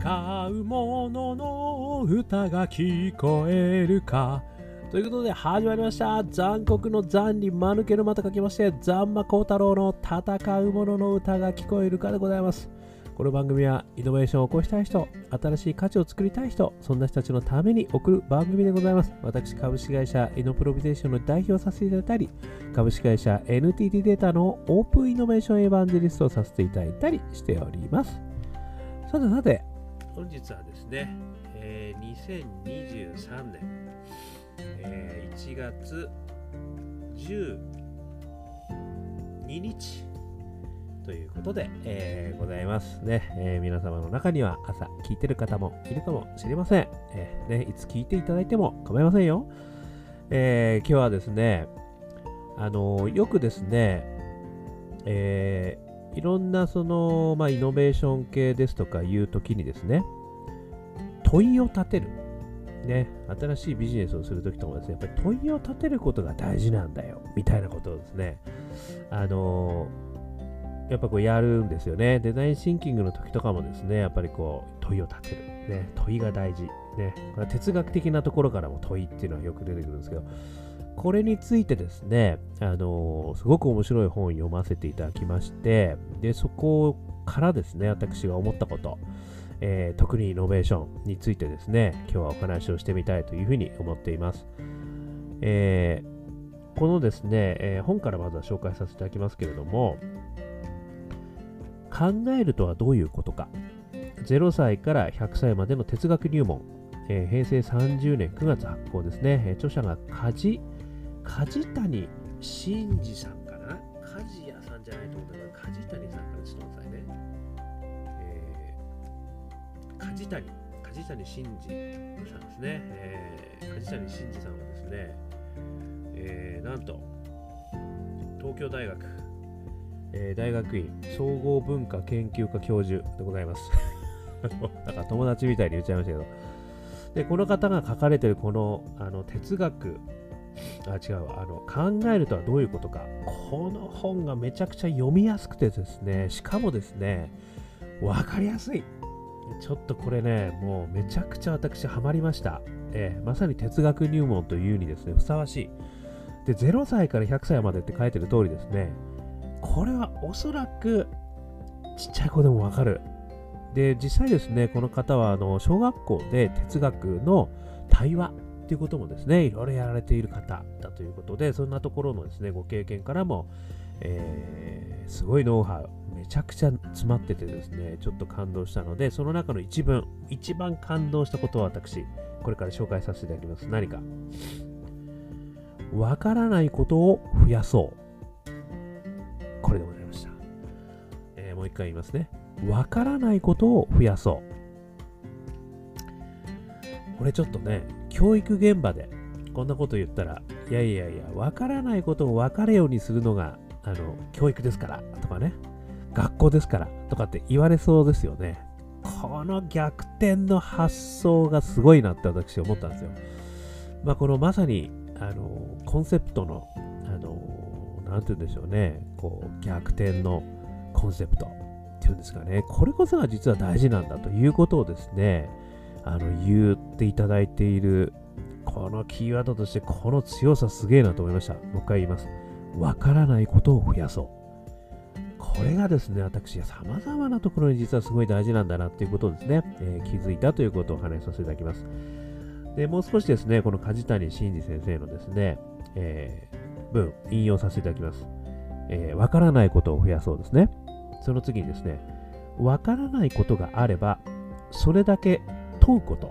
う者のの歌が聞こえるかということで始まりました残酷の残に間抜けるまた書きましてザンマコウタロウの戦う者のの歌が聞こえるかでございますこの番組はイノベーションを起こしたい人、新しい価値を作りたい人、そんな人たちのために送る番組でございます。私、株式会社イノプロビゼーションの代表をさせていただいたり、株式会社 NTT データのオープンイノベーションエヴァンジェリストをさせていただいたりしております。さてさて、本日はですね、えー、2023年、えー、1月12日、ということで、えー、ございますね、えー、皆様の中には朝聞いてる方もいるかもしれません。えー、ね、いつ聞いていただいても構いませんよ。え今日はですね、あのよくですね、えいろんなその、まあ、イノベーション系ですとかいう時にですね、問いを立てる。ね、新しいビジネスをするときとかですね、やっぱり問いを立てることが大事なんだよ、みたいなことをですね、あのやっぱこうやるんですよね。デザインシンキングの時とかもですね、やっぱりこう問いを立てる。ね、問いが大事。ね、哲学的なところからも問いっていうのはよく出てくるんですけど、これについてですね、あの、すごく面白い本を読ませていただきまして、で、そこからですね、私が思ったこと、えー、特にイノベーションについてですね、今日はお話をしてみたいというふうに思っています。えー、このですね、えー、本からまずは紹介させていただきますけれども、考えるとはどういうことか。0歳から100歳までの哲学入門。えー、平成30年9月発行ですね。著者が梶梶谷真二さんかな？梶谷さんじゃないと思うんだけど、梶谷さんからちょっと待ってくださいね。梶谷、梶谷真二さんですね。えー、梶谷真二さんはですね、えー、なんと、東京大学えー、大学院総合文化研究科教授でございます。なんか友達みたいに言っちゃいましたけど。で、この方が書かれてるこのあの哲学、あ、違う、あの考えるとはどういうことか。この本がめちゃくちゃ読みやすくてですね、しかもですね、わかりやすい。ちょっとこれね、もうめちゃくちゃ私ハマりました。えー、まさに哲学入門というにですね、ふさわしい。で、0歳から100歳までって書いてる通りですね、これはおそらくちっちゃい子でもわかる。で、実際ですね、この方はあの小学校で哲学の対話っていうこともですね、いろいろやられている方だということで、そんなところのですね、ご経験からも、えー、すごいノウハウ、めちゃくちゃ詰まっててですね、ちょっと感動したので、その中の一文、一番感動したことは私、これから紹介させていただきます。何か。わからないことを増やそう。これでございました。えー、もう一回言いますね。わからないことを増やそう。これちょっとね、教育現場でこんなこと言ったら、いやいやいや、わからないことを分かるようにするのが、あの、教育ですからとかね、学校ですからとかって言われそうですよね。この逆転の発想がすごいなって私思ったんですよ。まあ、このまさに、あの、コンセプトの何て言うんでしょうね、こう逆転のコンセプトっていうんですかね、これこそが実は大事なんだということをですね、あの言っていただいている、このキーワードとして、この強さすげえなと思いました。もう一回言います。わからないことを増やそう。これがですね、私は様々なところに実はすごい大事なんだなっていうことをですね、えー、気づいたということをお話しさせていただきます。で、もう少しですね、この梶谷真二先生のですね、えー文、引用させていただきます。えー、わからないことを増やそうですね。その次にですね、わからないことがあれば、それだけ問うこと、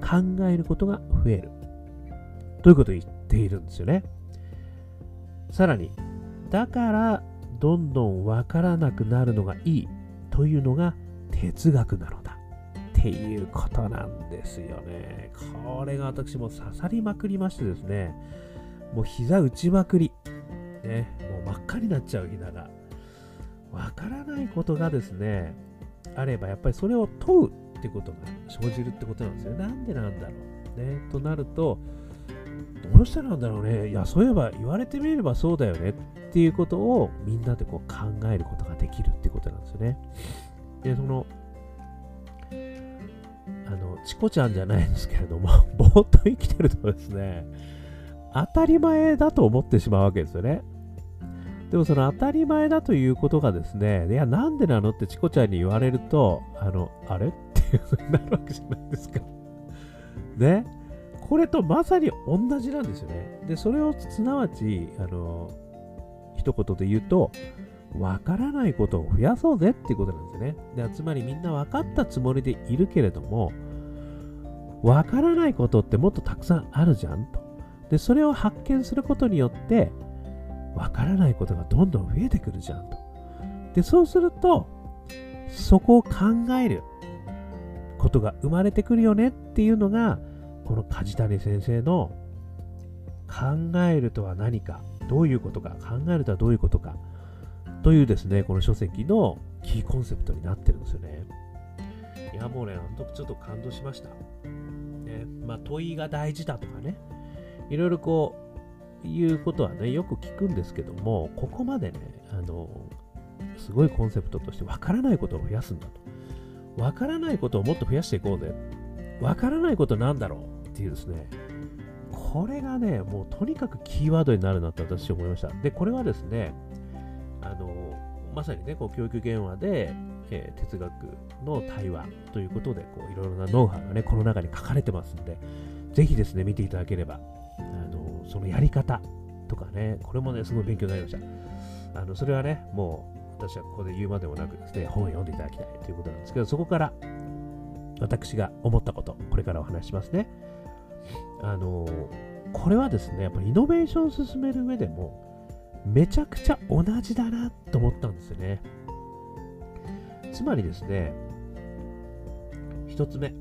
考えることが増える。ということを言っているんですよね。さらに、だからどんどんわからなくなるのがいいというのが哲学なのだ。っていうことなんですよね。これが私も刺さりまくりましてですね。もう膝打ちまくり。ね、もう真っ赤になっちゃう膝が。わからないことがですね、あれば、やっぱりそれを問うってことが生じるってことなんですよ。なんでなんだろう。ね、となると、どうしてなんだろうね。いや、そういえば言われてみればそうだよねっていうことをみんなでこう考えることができるってことなんですよね。で、その、あの、チコちゃんじゃないんですけれども、ぼーっと生きてるとですね、当たり前だと思ってしまうわけですよね。でもその当たり前だということがですね、いや、なんでなのってチコちゃんに言われると、あの、あれ？になるわけじゃないですか。ね。これとまさに同じなんですよね。で、それをすなわち、あの、一言で言うと、わからないことを増やそうぜっていうことなんですよね。でつまりみんな分かったつもりでいるけれども、わからないことってもっとたくさんあるじゃんと。で、それを発見することによって、わからないことがどんどん増えてくるじゃんと。で、そうすると、そこを考えることが生まれてくるよねっていうのが、この梶谷先生の考えるとは何か、どういうことか、考えるとはどういうことか、というですね、この書籍のキーコンセプトになってるんですよね。いや、もうね、あの時ちょっと感動しました。ね、まあ、問いが大事だとかね、いろいろこう、いうことはね、よく聞くんですけども、ここまでね、あの、すごいコンセプトとして、わからないことを増やすんだと。わからないことをもっと増やしていこうぜ。わからないことなんだろうっていうですね、これがね、もうとにかくキーワードになるなって私は思いました。で、これはですね、あの、まさにね、こう教育現場で、えー、哲学の対話ということで、こういろいろなノウハウがね、この中に書かれてますんで、ぜひですね、見ていただければ、あのそのやり方とかね、これもね、すごい勉強になりました。あのそれはね、もう私はここで言うまでもなくですね、本を読んでいただきたいということなんですけど、そこから私が思ったこと、これからお話しますね。あのこれはですね、やっぱりイノベーションを進める上でも、めちゃくちゃ同じだなと思ったんですよね。つまりですね、一つ目、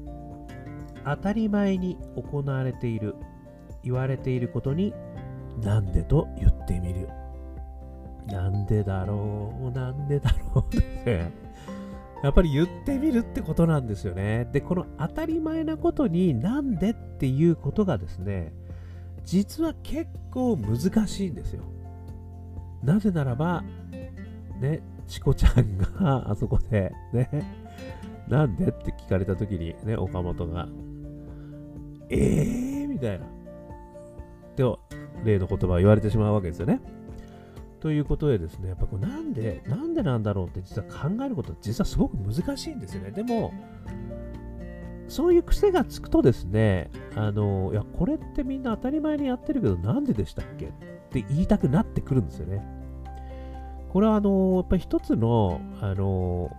当たり前に行われている、言われていることに、なんでと言ってみる。なんでだろう、なんでだろうですね。やっぱり言ってみるってことなんですよね。で、この当たり前なことになんでっていうことがですね、実は結構難しいんですよ。なぜならば、ね、チコちゃんがあそこで、ね、なんでって聞かれたときに、ね、岡本が、えーみたいな。で、例の言葉を言われてしまうわけですよね。ということでですね、やっぱこうなんで、なんでなんだろうって実は考えることは実はすごく難しいんですよね。でも、そういう癖がつくとですね、あの、いや、これってみんな当たり前にやってるけど、なんででしたっけ？って言いたくなってくるんですよね。これは、あの、やっぱり一つの、あの、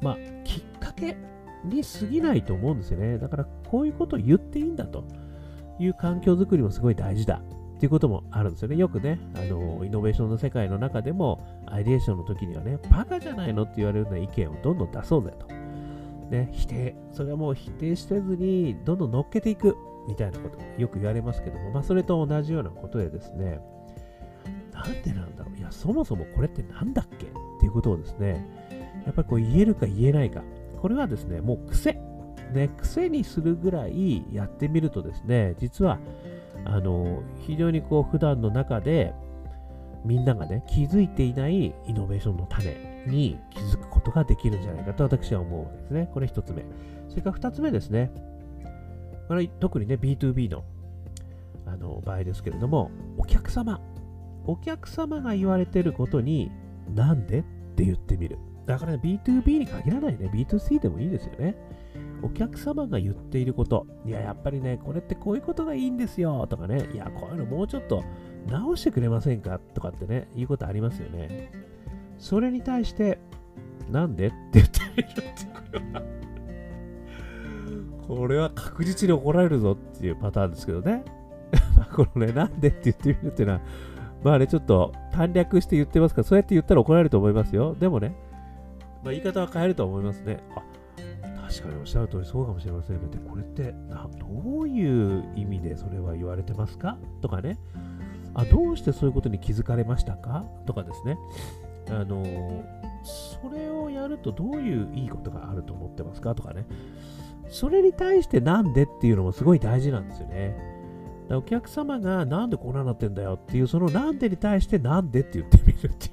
まあ、きっかけに過ぎないと思うんですよね。だから、こういうことを言っていいんだという環境づくりもすごい大事だっていうこともあるんですよね。よくね、あの、イノベーションの世界の中でも、アイデエーションの時にはね、バカじゃないのって言われるような意見をどんどん出そうぜと。ね、否定、それはもう否定せずに、どんどん乗っけていくみたいなことよく言われますけども、まあ、それと同じようなことでですね、なんでなんだろういや、そもそもこれってなんだっけ？っていうことをですね、やっぱりこう言えるか言えないか。これはですね、もう癖。ね、癖にするぐらいやってみるとですね、実は、あの、非常にこう普段の中で、みんながね、気づいていないイノベーションの種に気づくことができるんじゃないかと私は思うわけですね。これ一つ目。それから二つ目ですね。これ特にね、B2B のあの場合ですけれども、お客様。お客様が言われてることに、なんでって言ってみる。だから、ね、B2B に限らないね、B2C でもいいですよね。お客様が言っていること、いや、やっぱりね、これってこういうことがいいんですよとかね、いや、こういうのもうちょっと直してくれませんか？とかってね、言うことありますよね。それに対して、なんで？って言ってみるってこれはこれは確実に怒られるぞっていうパターンですけどね。このね、なんでって言ってみるっていうのは、まあね、ちょっと短略して言ってますから、そうやって言ったら怒られると思いますよ。でもね、まあ、言い方は変えると思いますね。あ、確かにおっしゃる通りそうかもしれませんね。で、これって、どういう意味でそれは言われてますか？とかね。あ、どうしてそういうことに気づかれましたか？とかですね。あの、それをやるとどういういいことがあると思ってますか？とかね。それに対してなんでっていうのもすごい大事なんですよね。お客様がなんでこんなになってんだよっていう、そのなんでに対してなんでって言ってみるってい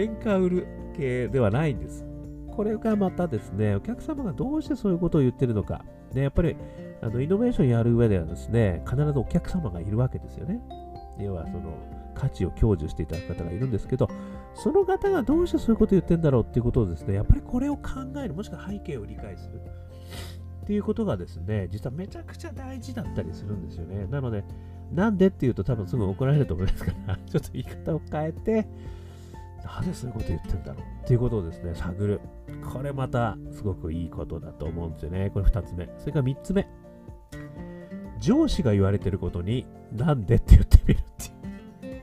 う、喧嘩売る系ではないんです。これがまたですね、お客様がどうしてそういうことを言ってるのか、ね、やっぱりあのイノベーションやる上ではですね、必ずお客様がいるわけですよね。要はその価値を享受していただく方がいるんですけど、その方がどうしてそういうことを言ってんだろうっていうことをですね、やっぱりこれを考える、もしくは背景を理解するっていうことがですね、実はめちゃくちゃ大事だったりするんですよね。なので、なんでっていうと多分すぐ怒られると思いますから、ちょっと言い方を変えて、なぜそういうこと言ってんだろうっていうことをですね、探る。これまたすごくいいことだと思うんですよね。これ2つ目。それから3つ目。上司が言われてることになんでって言ってみるっていう。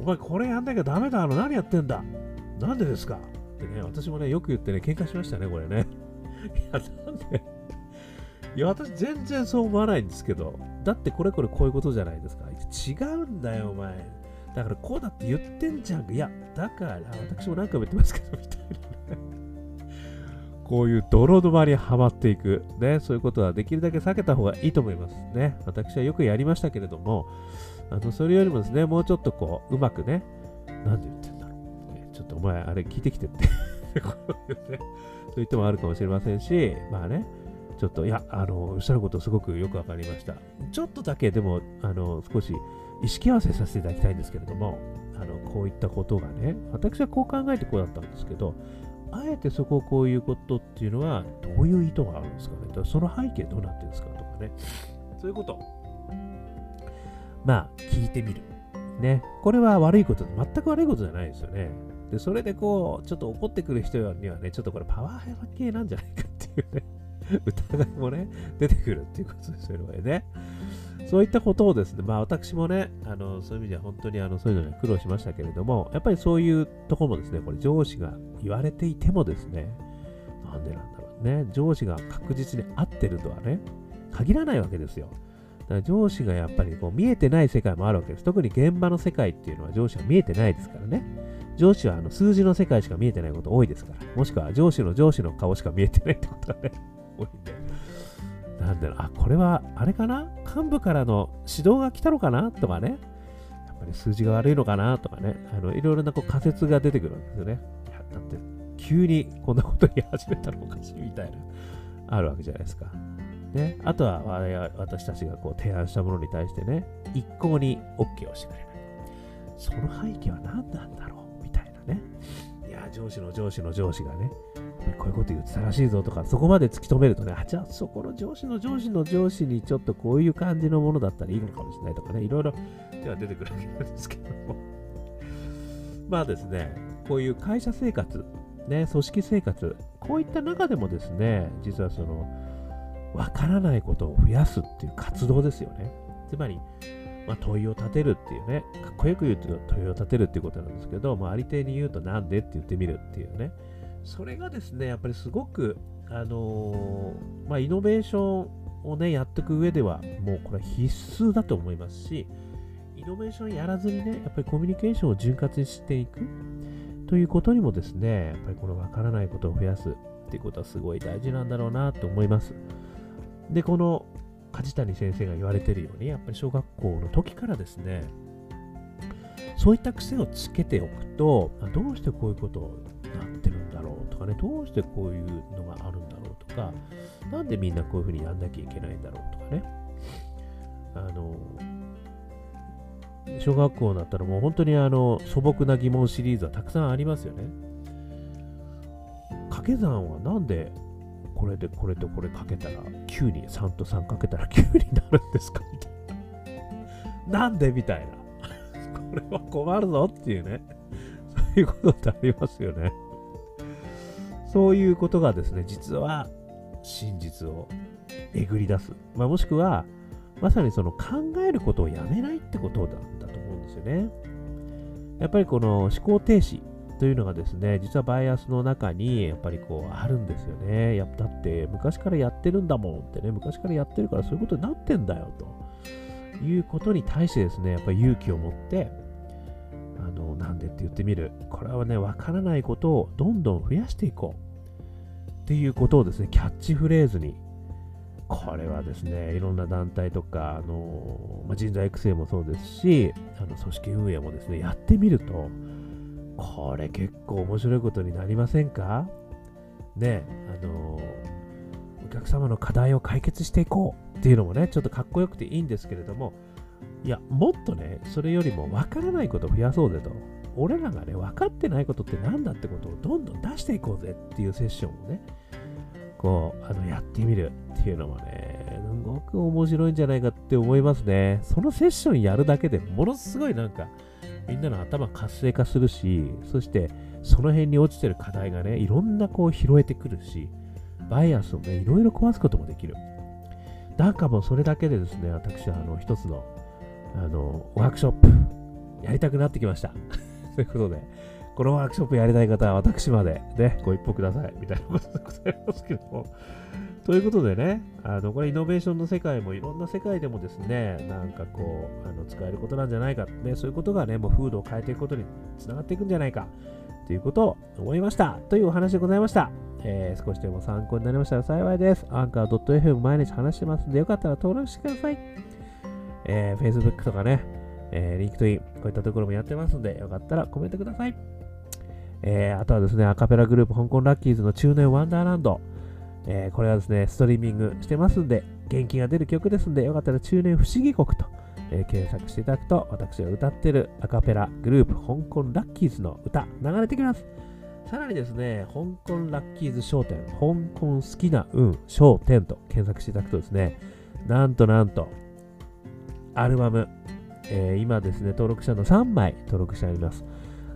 お前これやんなきゃダメだろ。何やってんだなんでですかってね、私もね、よく言ってね、喧嘩しましたね、これね。いや、なんでいや、私全然そう思わないんですけど、だってこれこれこういうことじゃないですか。違うんだよ、お前。だからこうだって言ってんじゃん。いや、だから、私も何回も言ってますけど、みたいなね。こういう泥沼にはまっていく。ね、そういうことはできるだけ避けた方がいいと思います。ね。私はよくやりましたけれども、あの、それよりもですね、もうちょっとこう、うまくね、なんで言ってんだろう。ね、ちょっとお前、あれ聞いてきてって。そう言ってもあるかもしれませんし、まあね、ちょっと、いや、あの、おっしゃることすごくよくわかりました。ちょっとだけでも、あの、少し意識合わせさせていただきたいんですけれども、あの、こういったことがね、私はこう考えてこうだったんですけど、あえてそこをこういうことっていうのは、どういう意図があるんですかね？その背景どうなってるんですかとかね。そういうこと。まあ、聞いてみる。ね。これは悪いこと、全く悪いことじゃないですよね。で、それでこう、ちょっと怒ってくる人にはね、ちょっとこれパワー系なんじゃないかっていうね。疑いもね、出てくるっていうことですよね。そういったことをですね、まあ私もね、あのそういう意味では本当にあのそういうのに苦労しましたけれども、やっぱりそういうところもですね、これ上司が言われていてもですね、なんでなんだろうね、上司が確実に合ってるとはね、限らないわけですよ。だから上司がやっぱりこう見えてない世界もあるわけです。特に現場の世界っていうのは上司は見えてないですからね。上司はあの数字の世界しか見えてないこと多いですから。もしくは上司の上司の顔しか見えてないってことがね、多いんで。なんだろう、あ、これは、あれかな？幹部からの指導が来たのかな？とかね。やっぱり数字が悪いのかな？とかね。あの、いろいろなこう仮説が出てくるんですよね。だって、急にこんなこと言い始めたらおかしいみたいな、あるわけじゃないですか。ね。あとは、私たちがこう提案したものに対してね、一向に OK をしてくれない。その背景は何なんだろう？みたいなね。いや、上司の上司の上司がね、こういうこと言ってたらしいぞとか、そこまで突き止めるとね、あ、じゃあそこの上司の上司の上司にちょっとこういう感じのものだったらいいのかもしれないとかね、いろいろ手は出てくるわけなんですけども。まあですね、こういう会社生活、ね、組織生活、こういった中でもですね、実はその、わからないことを増やすっていう活動ですよね。つまり、まあ、問いを立てるっていうね、かっこよく言うと問いを立てるっていうことなんですけど、まあ、ありていに言うとなんでって言ってみるっていうね、それがですね、やっぱりすごく、あのー、まあ、イノベーションをね、やっていく上では、もうこれは必須だと思いますし、イノベーションやらずにね、やっぱりコミュニケーションを潤滑していくということにもですね、やっぱりこのわからないことを増やすっていうことはすごい大事なんだろうなと思います。で、この梶谷先生が言われてるように、やっぱり小学校の時からですね、そういった癖をつけておくと、どうしてこういうことをなってるんだろうとかね、どうしてこういうのがあるんだろうとか、なんでみんなこういうふうにやんなきゃいけないんだろうとかね。あの、小学校だったらもう本当にあの素朴な疑問シリーズはたくさんありますよね。掛け算はなんでこれでこれとこれかけたら9に3と3かけたら9になるんですか？みたいな。なんでみたいな。これは困るぞっていうね。そういうことってありますよね。そういうことがですね、実は真実をえぐり出す。まあ、もしくは、まさにその考えることをやめないってことなんだと思うんですよね。やっぱりこの思考停止というのがですね、実はバイアスの中にやっぱりこうあるんですよね。やだって昔からやってるんだもんってね、昔からやってるからそういうことになってんだよということに対してですね、やっぱり勇気を持ってあの、なんでって言ってみる。これはね、わからないことをどんどん増やしていこう。っていうことをですね、キャッチフレーズに、これはですね、いろんな団体とか、あのま、人材育成もそうですし、あの組織運営もですね、やってみると、これ結構面白いことになりませんか？ねあのお客様の課題を解決していこうっていうのもね、ちょっとかっこよくていいんですけれども、いや、もっとね、それよりも分からないことを増やそうぜと。俺らがね、分かってないことって何だってことをどんどん出していこうぜっていうセッションをね、こう、あの、やってみるっていうのもね、すごく面白いんじゃないかって思いますね。そのセッションやるだけでものすごいなんか、みんなの頭活性化するし、そしてその辺に落ちてる課題がね、いろんなこう拾えてくるし、バイアスをね、いろいろ壊すこともできる。なんかもうそれだけでですね、私はあの一つのあのワークショップやりたくなってきました。ということで、このワークショップやりたい方は私までね、ご一報ください。みたいなことでございますけども。ということでね、あのこれイノベーションの世界もいろんな世界でもですね、なんかこう、あの使えることなんじゃないか、ね、そういうことがね、もう風土を変えていくことにつながっていくんじゃないか、ということを思いました。というお話でございました。えー、少しでも参考になりましたら幸いです。アンカー .fm 毎日話してますんで、よかったら登録してください。えー、Facebook とかね、えー、LinkedIn、こういったところもやってますんで、よかったらコメントください。えー、あとはですね、アカペラグループ香港ラッキーズの中年ワンダーランド。えー、これはですね、ストリーミングしてますんで、元気が出る曲ですんで、よかったら中年不思議国と、えー、検索していただくと、私が歌ってるアカペラグループ香港ラッキーズの歌、流れてきます。さらにですね、香港ラッキーズ商店、香港好きな運商店と検索していただくとですね、なんとなんと、アルバム、えー、今ですね、登録者の3枚登録してあります。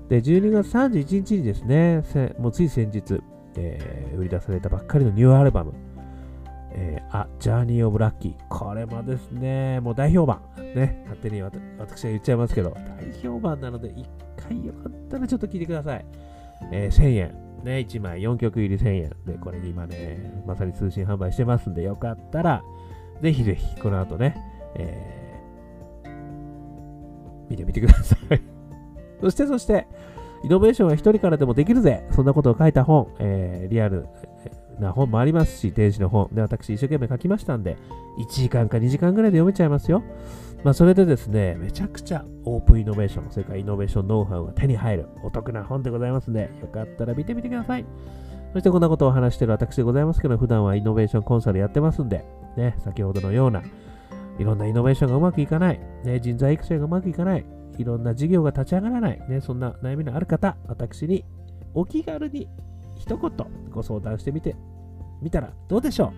で、12月31日にですね、もうつい先日、えー、売り出されたばっかりのニューアルバム、えー、あ、ジャーニー・オブ・ラッキー。これもですね、もう大評判。ね、勝手に私は言っちゃいますけど、大評判なので、一回よかったらちょっと聞いてください。えー、1000円。ね、1枚4曲入り1000円。で、これ今ね、まさに通信販売してますんで、よかったら、ぜひぜひ、この後ね、えー、見てみてください。そして、そして、イノベーションは一人からでもできるぜそんなことを書いた本、えー、リアルな本もありますし、電子の本で私一生懸命書きましたんで、1時間か2時間ぐらいで読めちゃいますよ。まあ、それでですね、めちゃくちゃオープンイノベーション、それからイノベーションノウハウが手に入るお得な本でございますので、よかったら見てみてください。そしてこんなことを話している私でございますけど、普段はイノベーションコンサルやってますんで、ね、先ほどのような、いろんなイノベーションがうまくいかない、ね、人材育成がうまくいかない、いろんな事業が立ち上がらない、ね、そんな悩みのある方、私にお気軽に一言ご相談してみてみたらどうでしょ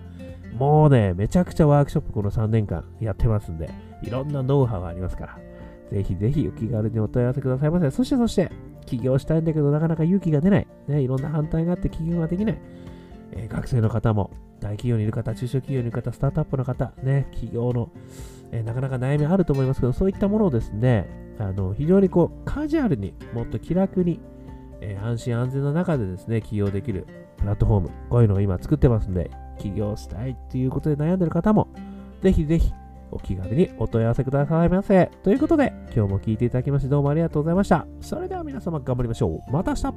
うもうね、めちゃくちゃワークショップこの3年間やってますんで、いろんなノウハウがありますから、ぜひぜひお気軽にお問い合わせくださいませ。そしてそして、起業したいんだけどなかなか勇気が出ない。ね、いろんな反対があって起業ができない。えー、学生の方も、大企業にいる方、中小企業にいる方、スタートアップの方、ね、企業の、えなかなか悩みあると思いますけど、そういったものをですね、あの非常にこうカジュアルにもっと気楽に、えー、安心安全の中でですね、起業できるプラットフォーム、こういうのを今作ってますんで、起業したいっていうことで悩んでる方も、ぜひぜひお気軽にお問い合わせくださいませ。ということで、今日も聴いていただきましてどうもありがとうございました。それでは皆様頑張りましょう。また明日